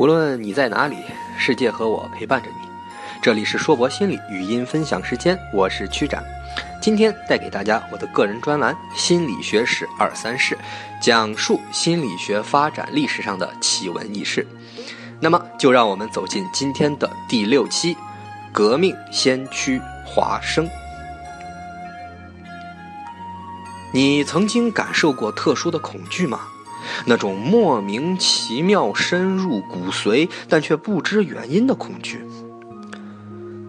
无论你在哪里，世界和我陪伴着你。这里是硕博心理语音分享时间，我是曲展。今天带给大家我的个人专栏《心理学史二三事》，讲述心理学发展历史上的奇闻异事。那么，就让我们走进今天的第六期：革命先驱华生。你曾经感受过特殊的恐惧吗？那种莫名其妙、深入骨髓，但却不知原因的恐惧。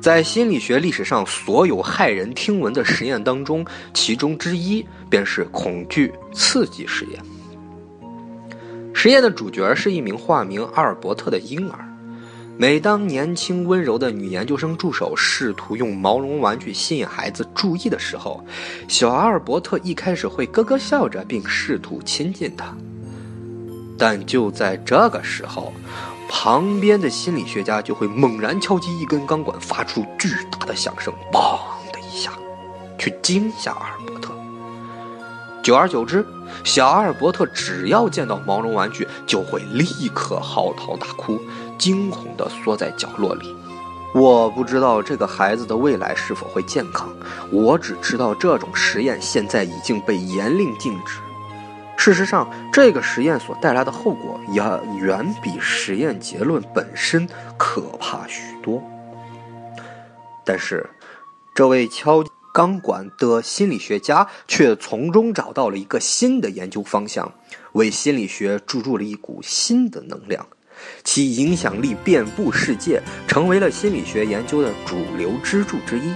在心理学历史上所有骇人听闻的实验当中，其中之一便是恐惧刺激实验。实验的主角是一名化名阿尔伯特的婴儿。每当年轻温柔的女研究生助手试图用毛绒玩具吸引孩子注意的时候，小阿尔伯特一开始会咯咯笑着，并试图亲近她。但就在这个时候，旁边的心理学家就会猛然敲击一根钢管，发出巨大的响声，嘣的一下，去惊吓阿尔伯特。久而久之，小阿尔伯特只要见到毛绒玩具，就会立刻嚎啕大哭，惊恐地缩在角落里。我不知道这个孩子的未来是否会健康，我只知道这种实验现在已经被严令禁止。事实上，这个实验所带来的后果也远比实验结论本身可怕许多。但是，这位敲钢管的心理学家却从中找到了一个新的研究方向，为心理学注入了一股新的能量，其影响力遍布世界，成为了心理学研究的主流支柱之一。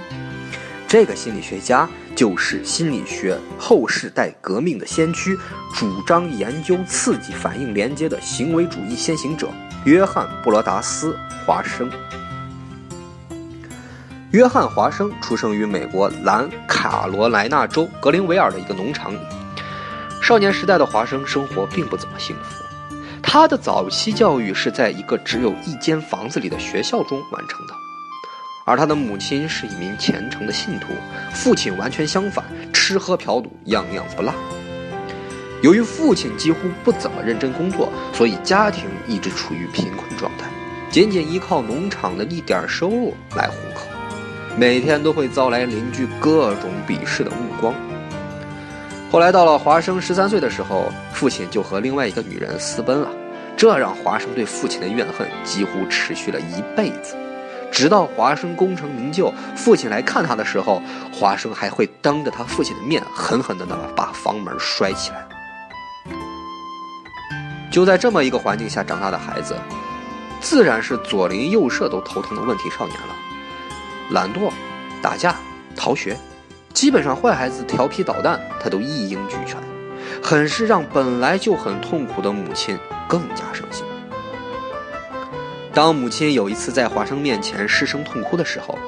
这个心理学家。就是心理学后世代革命的先驱，主张研究刺激反应连接的行为主义先行者约翰·布罗达斯·华生。约翰·华生出生于美国南卡罗来纳州格林维尔的一个农场里。少年时代的华生生活并不怎么幸福，他的早期教育是在一个只有一间房子里的学校中完成的。而他的母亲是一名虔诚的信徒，父亲完全相反，吃喝嫖赌样样不落。由于父亲几乎不怎么认真工作，所以家庭一直处于贫困状态，仅仅依靠农场的一点收入来糊口，每天都会遭来邻居各种鄙视的目光。后来到了华生十三岁的时候，父亲就和另外一个女人私奔了，这让华生对父亲的怨恨几乎持续了一辈子。直到华生功成名就，父亲来看他的时候，华生还会当着他父亲的面狠狠地的把房门摔起来。就在这么一个环境下长大的孩子，自然是左邻右舍都头疼的问题少年了。懒惰、打架、逃学，基本上坏孩子调皮捣蛋，他都一应俱全，很是让本来就很痛苦的母亲更加伤心。当母亲有一次在华生面前失声痛哭的时候，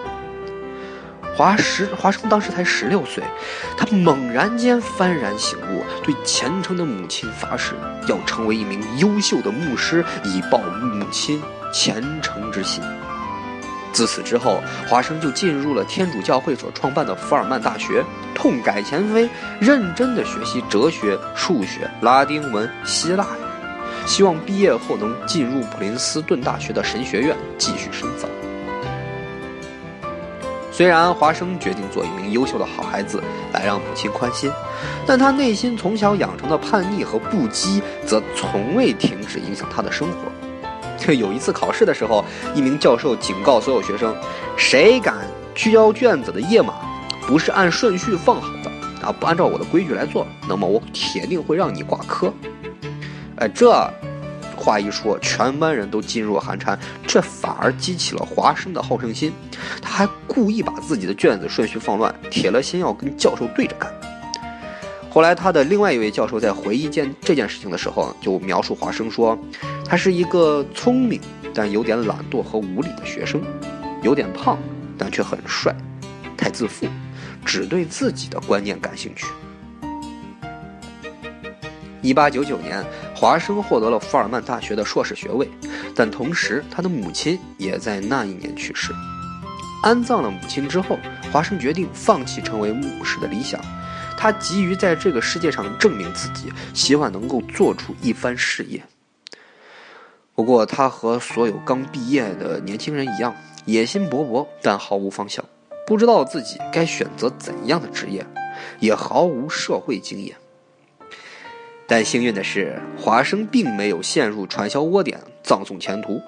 华十华生当时才十六岁，他猛然间幡然醒悟，对虔诚的母亲发誓要成为一名优秀的牧师，以报母亲虔诚之心。自此之后，华生就进入了天主教会所创办的福尔曼大学，痛改前非，认真的学习哲学、数学、拉丁文、希腊语。希望毕业后能进入普林斯顿大学的神学院继续深造。虽然华生决定做一名优秀的好孩子来让母亲宽心，但他内心从小养成的叛逆和不羁则从未停止影响他的生活。有一次考试的时候，一名教授警告所有学生：“谁敢去交卷子的页码不是按顺序放好的啊，不按照我的规矩来做，那么我铁定会让你挂科。”哎，这话一说，全班人都噤若寒蝉，这反而激起了华生的好胜心。他还故意把自己的卷子顺序放乱，铁了心要跟教授对着干。后来，他的另外一位教授在回忆件这件事情的时候，就描述华生说：“他是一个聪明但有点懒惰和无礼的学生，有点胖，但却很帅，太自负，只对自己的观念感兴趣。”一八九九年，华生获得了福尔曼大学的硕士学位，但同时他的母亲也在那一年去世。安葬了母亲之后，华生决定放弃成为牧师的理想，他急于在这个世界上证明自己，希望能够做出一番事业。不过，他和所有刚毕业的年轻人一样，野心勃勃，但毫无方向，不知道自己该选择怎样的职业，也毫无社会经验。但幸运的是，华生并没有陷入传销窝点，葬送前途，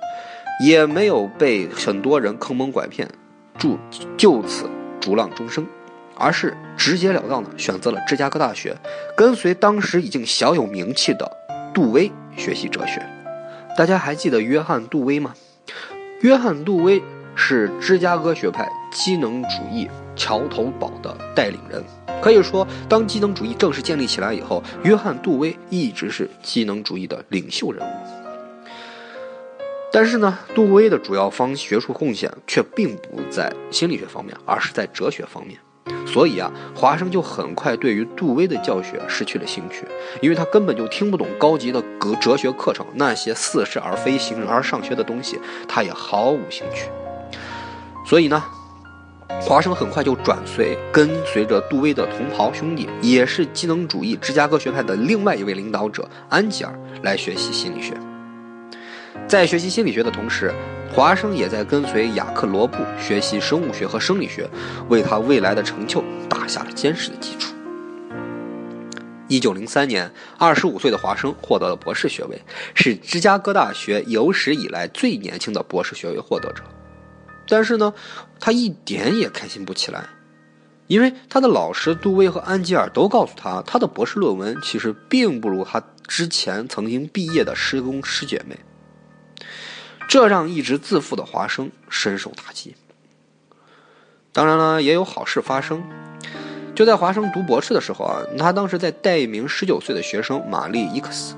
也没有被很多人坑蒙拐骗，就就此逐浪终生，而是直截了当的选择了芝加哥大学，跟随当时已经小有名气的杜威学习哲学。大家还记得约翰·杜威吗？约翰·杜威是芝加哥学派机能主义桥头堡的带领人。可以说，当机能主义正式建立起来以后，约翰·杜威一直是机能主义的领袖人物。但是呢，杜威的主要方学术贡献却并不在心理学方面，而是在哲学方面。所以啊，华生就很快对于杜威的教学失去了兴趣，因为他根本就听不懂高级的哲哲学课程，那些似是而非、形而上学的东西，他也毫无兴趣。所以呢，华生很快就转随跟随着杜威的同袍兄弟，也是机能主义芝加哥学派的另外一位领导者安吉尔来学习心理学。在学习心理学的同时，华生也在跟随雅克罗布学习生物学和生理学，为他未来的成就打下了坚实的基础。一九零三年，二十五岁的华生获得了博士学位，是芝加哥大学有史以来最年轻的博士学位获得者。但是呢，他一点也开心不起来，因为他的老师杜威和安吉尔都告诉他，他的博士论文其实并不如他之前曾经毕业的师兄师姐妹。这让一直自负的华生深受打击。当然了，也有好事发生。就在华生读博士的时候啊，他当时在带一名十九岁的学生玛丽伊克斯。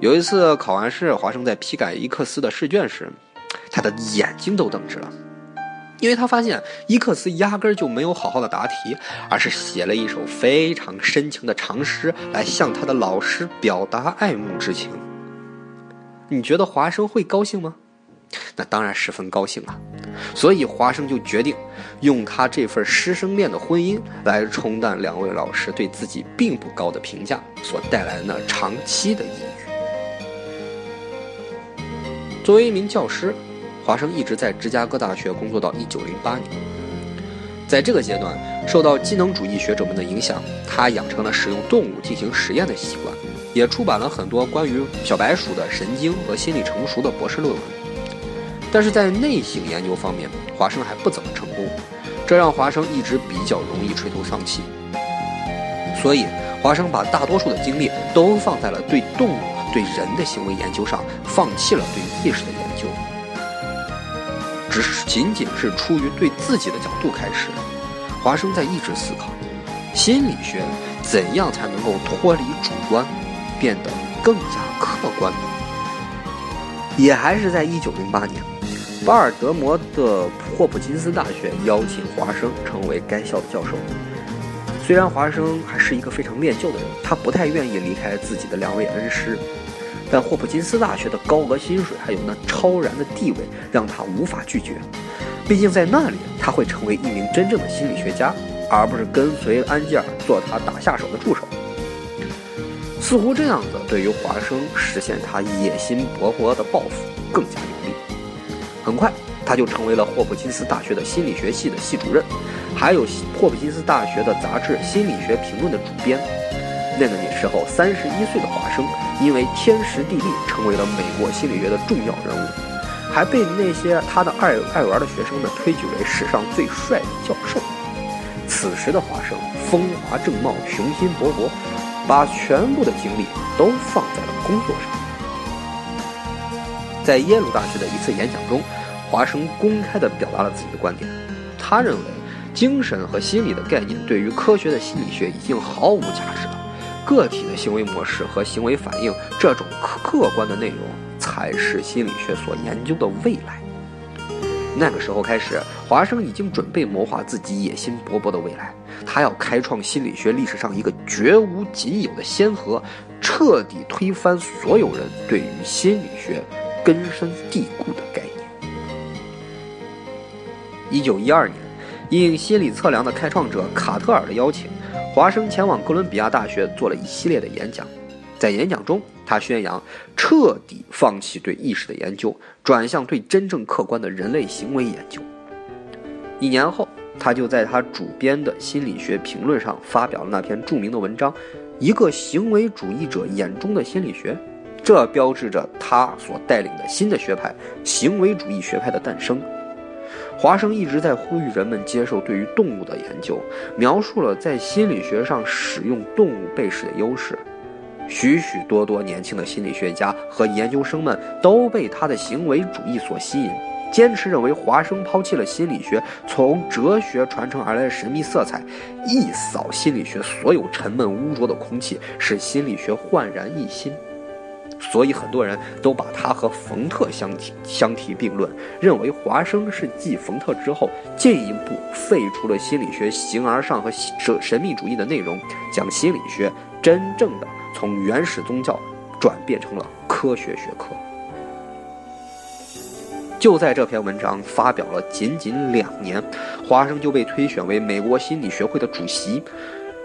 有一次考完试，华生在批改伊克斯的试卷时，他的眼睛都瞪直了，因为他发现伊克斯压根儿就没有好好的答题，而是写了一首非常深情的长诗来向他的老师表达爱慕之情。你觉得华生会高兴吗？那当然十分高兴啊！所以华生就决定用他这份师生恋的婚姻来冲淡两位老师对自己并不高的评价所带来的那长期的抑郁。作为一名教师，华生一直在芝加哥大学工作到一九零八年。在这个阶段，受到机能主义学者们的影响，他养成了使用动物进行实验的习惯。也出版了很多关于小白鼠的神经和心理成熟的博士论文，但是在内省研究方面，华生还不怎么成功，这让华生一直比较容易垂头丧气。所以，华生把大多数的精力都放在了对动物、对人的行为研究上，放弃了对意识的研究。只是仅仅是出于对自己的角度开始，华生在一直思考，心理学怎样才能够脱离主观。变得更加客观。也还是在一九零八年，巴尔德摩的霍普金斯大学邀请华生成为该校的教授。虽然华生还是一个非常恋旧的人，他不太愿意离开自己的两位恩师，但霍普金斯大学的高额薪水还有那超然的地位让他无法拒绝。毕竟在那里，他会成为一名真正的心理学家，而不是跟随安吉尔做他打下手的助手。似乎这样子对于华生实现他野心勃勃的抱负更加有利。很快，他就成为了霍普金斯大学的心理学系的系主任，还有霍普金斯大学的杂志《心理学评论》的主编。那个时候，三十一岁的华生因为天时地利，成为了美国心理学的重要人物，还被那些他的爱爱玩的学生们推举为史上最帅的教授。此时的华生风华正茂，雄心勃勃。把全部的精力都放在了工作上。在耶鲁大学的一次演讲中，华生公开地表达了自己的观点。他认为，精神和心理的概念对于科学的心理学已经毫无价值。个体的行为模式和行为反应这种客观的内容，才是心理学所研究的未来。那个时候开始，华生已经准备谋划自己野心勃勃的未来。他要开创心理学历史上一个绝无仅有的先河，彻底推翻所有人对于心理学根深蒂固的概念。一九一二年，应心理测量的开创者卡特尔的邀请，华生前往哥伦比亚大学做了一系列的演讲。在演讲中，他宣扬彻底放弃对意识的研究，转向对真正客观的人类行为研究。一年后，他就在他主编的心理学评论上发表了那篇著名的文章《一个行为主义者眼中的心理学》，这标志着他所带领的新的学派——行为主义学派的诞生。华生一直在呼吁人们接受对于动物的研究，描述了在心理学上使用动物被试的优势。许许多多年轻的心理学家和研究生们都被他的行为主义所吸引，坚持认为华生抛弃了心理学从哲学传承而来的神秘色彩，一扫心理学所有沉闷污浊的空气，使心理学焕然一新。所以很多人都把他和冯特相提相提并论，认为华生是继冯特之后进一步废除了心理学形而上和神神秘主义的内容，将心理学真正的。从原始宗教转变成了科学学科。就在这篇文章发表了仅仅两年，华生就被推选为美国心理学会的主席。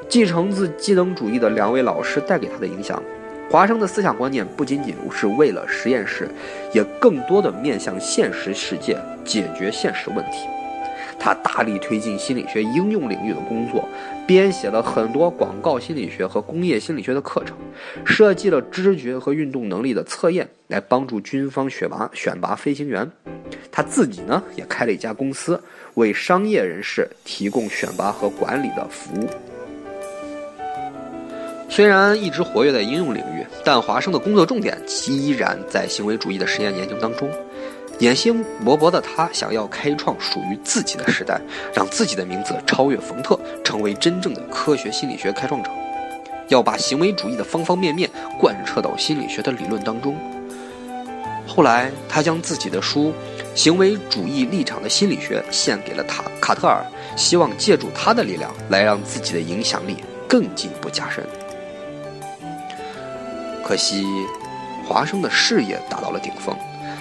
继承自机能主义的两位老师带给他的影响，华生的思想观念不仅仅是为了实验室，也更多的面向现实世界，解决现实问题。他大力推进心理学应用领域的工作，编写了很多广告心理学和工业心理学的课程，设计了知觉和运动能力的测验，来帮助军方选拔选拔飞行员。他自己呢，也开了一家公司，为商业人士提供选拔和管理的服务。虽然一直活跃在应用领域，但华生的工作重点依然在行为主义的实验研究当中。野心勃勃的他想要开创属于自己的时代，让自己的名字超越冯特，成为真正的科学心理学开创者。要把行为主义的方方面面贯彻到心理学的理论当中。后来，他将自己的书《行为主义立场的心理学》献给了塔卡特尔，希望借助他的力量来让自己的影响力更进一步加深。可惜，华生的事业达到了顶峰。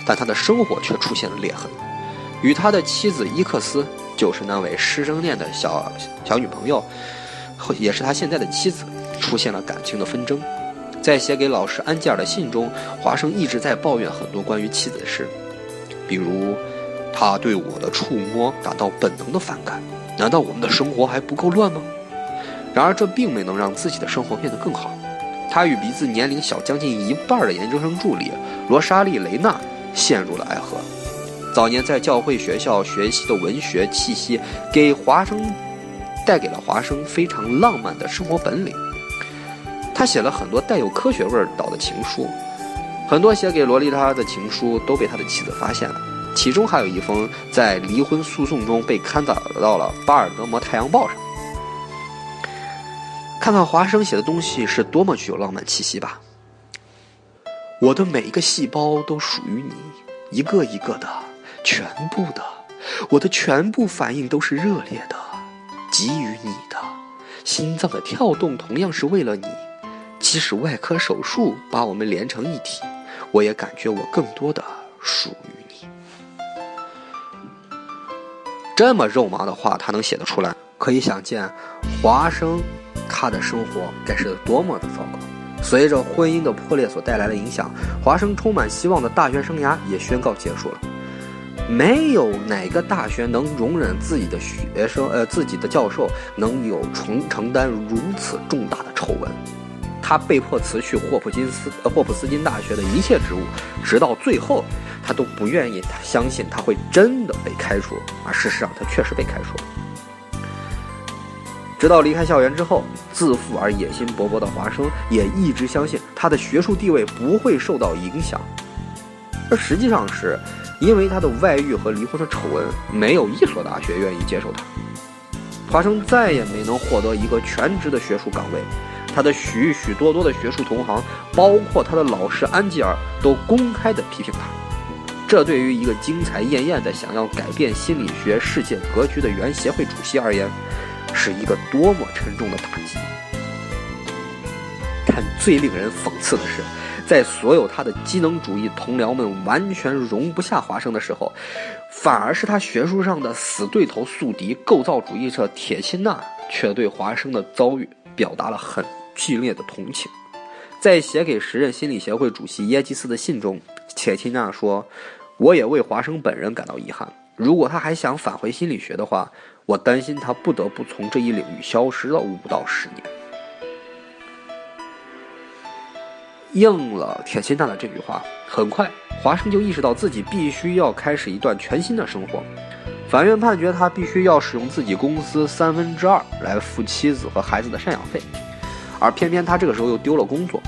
但他的生活却出现了裂痕，与他的妻子伊克斯，就是那位师生恋的小小女朋友，也是他现在的妻子，出现了感情的纷争。在写给老师安吉尔的信中，华生一直在抱怨很多关于妻子的事，比如他对我的触摸感到本能的反感。难道我们的生活还不够乱吗？然而这并没能让自己的生活变得更好。他与比自年龄小将近一半的研究生助理罗莎莉·雷娜。陷入了爱河。早年在教会学校学习的文学气息，给华生带给了华生非常浪漫的生活本领。他写了很多带有科学味道的情书，很多写给洛丽塔的情书都被他的妻子发现了。其中还有一封在离婚诉讼中被刊登到了巴尔德摩太阳报上。看看华生写的东西是多么具有浪漫气息吧。我的每一个细胞都属于你，一个一个的，全部的，我的全部反应都是热烈的，给予你的。心脏的跳动同样是为了你，即使外科手术把我们连成一体，我也感觉我更多的属于你。这么肉麻的话，他能写得出来，可以想见，华生他的生活该是多么的糟糕。随着婚姻的破裂所带来的影响，华生充满希望的大学生涯也宣告结束了。没有哪个大学能容忍自己的学生，呃，自己的教授能有承承担如此重大的丑闻。他被迫辞去霍普金斯，呃，霍普斯金大学的一切职务，直到最后，他都不愿意他相信他会真的被开除，而事实上他确实被开除了。直到离开校园之后，自负而野心勃勃的华生也一直相信他的学术地位不会受到影响，而实际上是，因为他的外遇和离婚的丑闻，没有一所大学愿意接受他。华生再也没能获得一个全职的学术岗位，他的许许多多的学术同行，包括他的老师安吉尔，都公开的批评他。这对于一个精彩艳艳的想要改变心理学世界格局的原协会主席而言。是一个多么沉重的打击！但最令人讽刺的是，在所有他的机能主义同僚们完全容不下华生的时候，反而是他学术上的死对头、宿敌——构造主义者铁钦纳，却对华生的遭遇表达了很剧烈的同情。在写给时任心理协会主席耶基斯的信中，铁钦纳说：“我也为华生本人感到遗憾。如果他还想返回心理学的话，我担心他不得不从这一领域消失了五到十年。”应了铁钦纳的这句话，很快华生就意识到自己必须要开始一段全新的生活。法院判决他必须要使用自己公司三分之二来付妻子和孩子的赡养费，而偏偏他这个时候又丢了工作。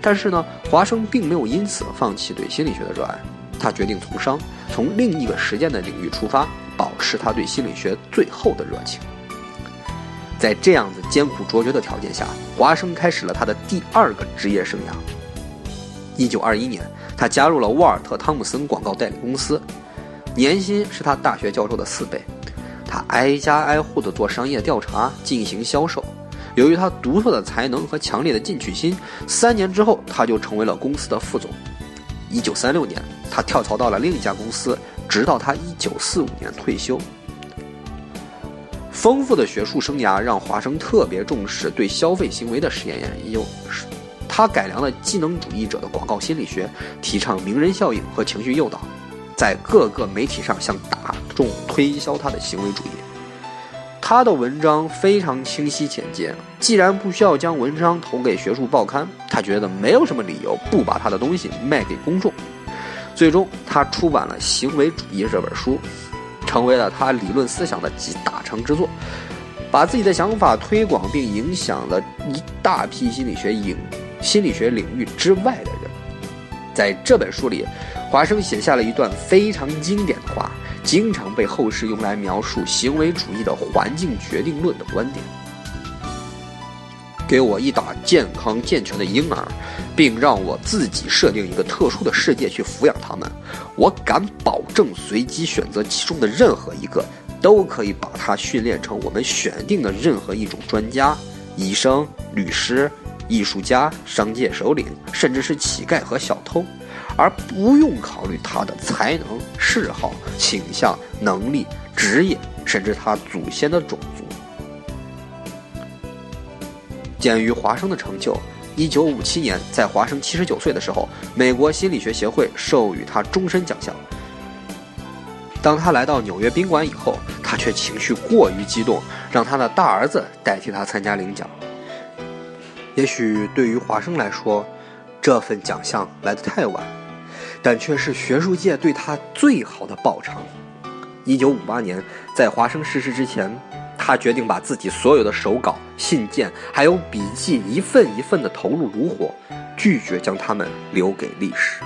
但是呢，华生并没有因此放弃对心理学的热爱，他决定从商，从另一个实践的领域出发，保持他对心理学最后的热情。在这样子艰苦卓绝的条件下，华生开始了他的第二个职业生涯。一九二一年，他加入了沃尔特·汤姆森广告代理公司，年薪是他大学教授的四倍。他挨家挨户地做商业调查，进行销售。由于他独特的才能和强烈的进取心，三年之后他就成为了公司的副总。一九三六年，他跳槽到了另一家公司，直到他一九四五年退休。丰富的学术生涯让华生特别重视对消费行为的实验研究。他改良了技能主义者的广告心理学，提倡名人效应和情绪诱导，在各个媒体上向大众推销他的行为主义。他的文章非常清晰简洁。既然不需要将文章投给学术报刊，他觉得没有什么理由不把他的东西卖给公众。最终，他出版了《行为主义》这本书。成为了他理论思想的集大成之作，把自己的想法推广并影响了一大批心理学领心理学领域之外的人。在这本书里，华生写下了一段非常经典的话，经常被后世用来描述行为主义的环境决定论的观点。给我一打健康健全的婴儿，并让我自己设定一个特殊的世界去抚养他们，我敢保证，随机选择其中的任何一个，都可以把他训练成我们选定的任何一种专家、医生、律师、艺术家、商界首领，甚至是乞丐和小偷，而不用考虑他的才能、嗜好、倾向、能力、职业，甚至他祖先的种族。鉴于华生的成就，一九五七年，在华生七十九岁的时候，美国心理学协会授予他终身奖项。当他来到纽约宾馆以后，他却情绪过于激动，让他的大儿子代替他参加领奖。也许对于华生来说，这份奖项来得太晚，但却是学术界对他最好的报偿。一九五八年，在华生逝世之前。他决定把自己所有的手稿、信件还有笔记一份一份的投入炉火，拒绝将它们留给历史。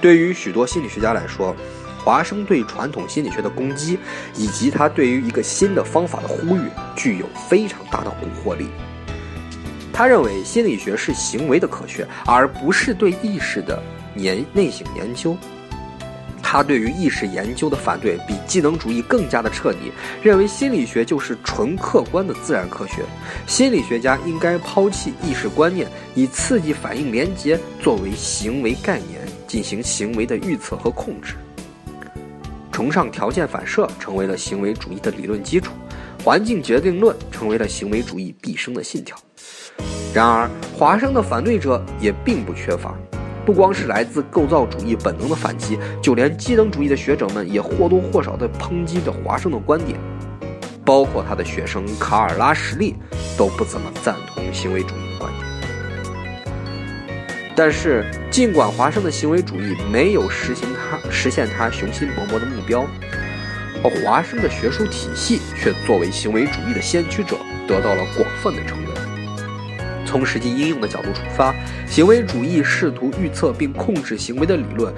对于许多心理学家来说，华生对传统心理学的攻击，以及他对于一个新的方法的呼吁，具有非常大的蛊惑力。他认为心理学是行为的科学，而不是对意识的研内省研究。他对于意识研究的反对比技能主义更加的彻底，认为心理学就是纯客观的自然科学，心理学家应该抛弃意识观念，以刺激反应连接作为行为概念进行行为的预测和控制。崇尚条件反射成为了行为主义的理论基础，环境决定论成为了行为主义毕生的信条。然而，华生的反对者也并不缺乏。不光是来自构造主义本能的反击，就连机能主义的学者们也或多或少地抨击着华生的观点，包括他的学生卡尔拉什利都不怎么赞同行为主义的观点。但是，尽管华生的行为主义没有实行他实现他雄心勃勃的目标，而华生的学术体系却作为行为主义的先驱者得到了广泛的承认。从实际应用的角度出发，行为主义试图预测并控制行为的理论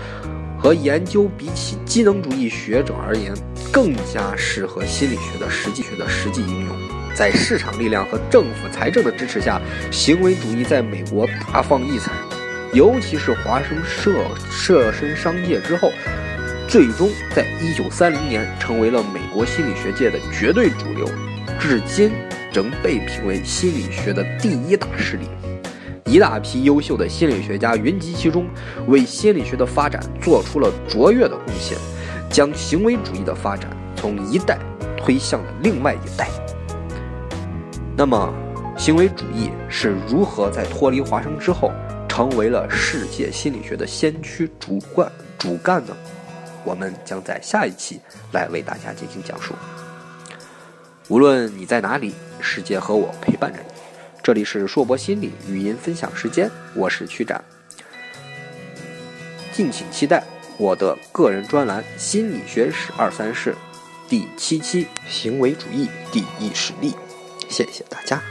和研究，比起机能主义学者而言，更加适合心理学的实际学的实际应用。在市场力量和政府财政的支持下，行为主义在美国大放异彩，尤其是华生涉涉身商界之后，最终在一九三零年成为了美国心理学界的绝对主流，至今。仍被评为心理学的第一大势力，一大批优秀的心理学家云集其中，为心理学的发展做出了卓越的贡献，将行为主义的发展从一代推向了另外一代。那么，行为主义是如何在脱离华生之后，成为了世界心理学的先驱主干主干呢？我们将在下一期来为大家进行讲述。无论你在哪里，世界和我陪伴着你。这里是硕博心理语音分享时间，我是曲展，敬请期待我的个人专栏《心理学史二三事》第七期：行为主义第一实例。谢谢大家。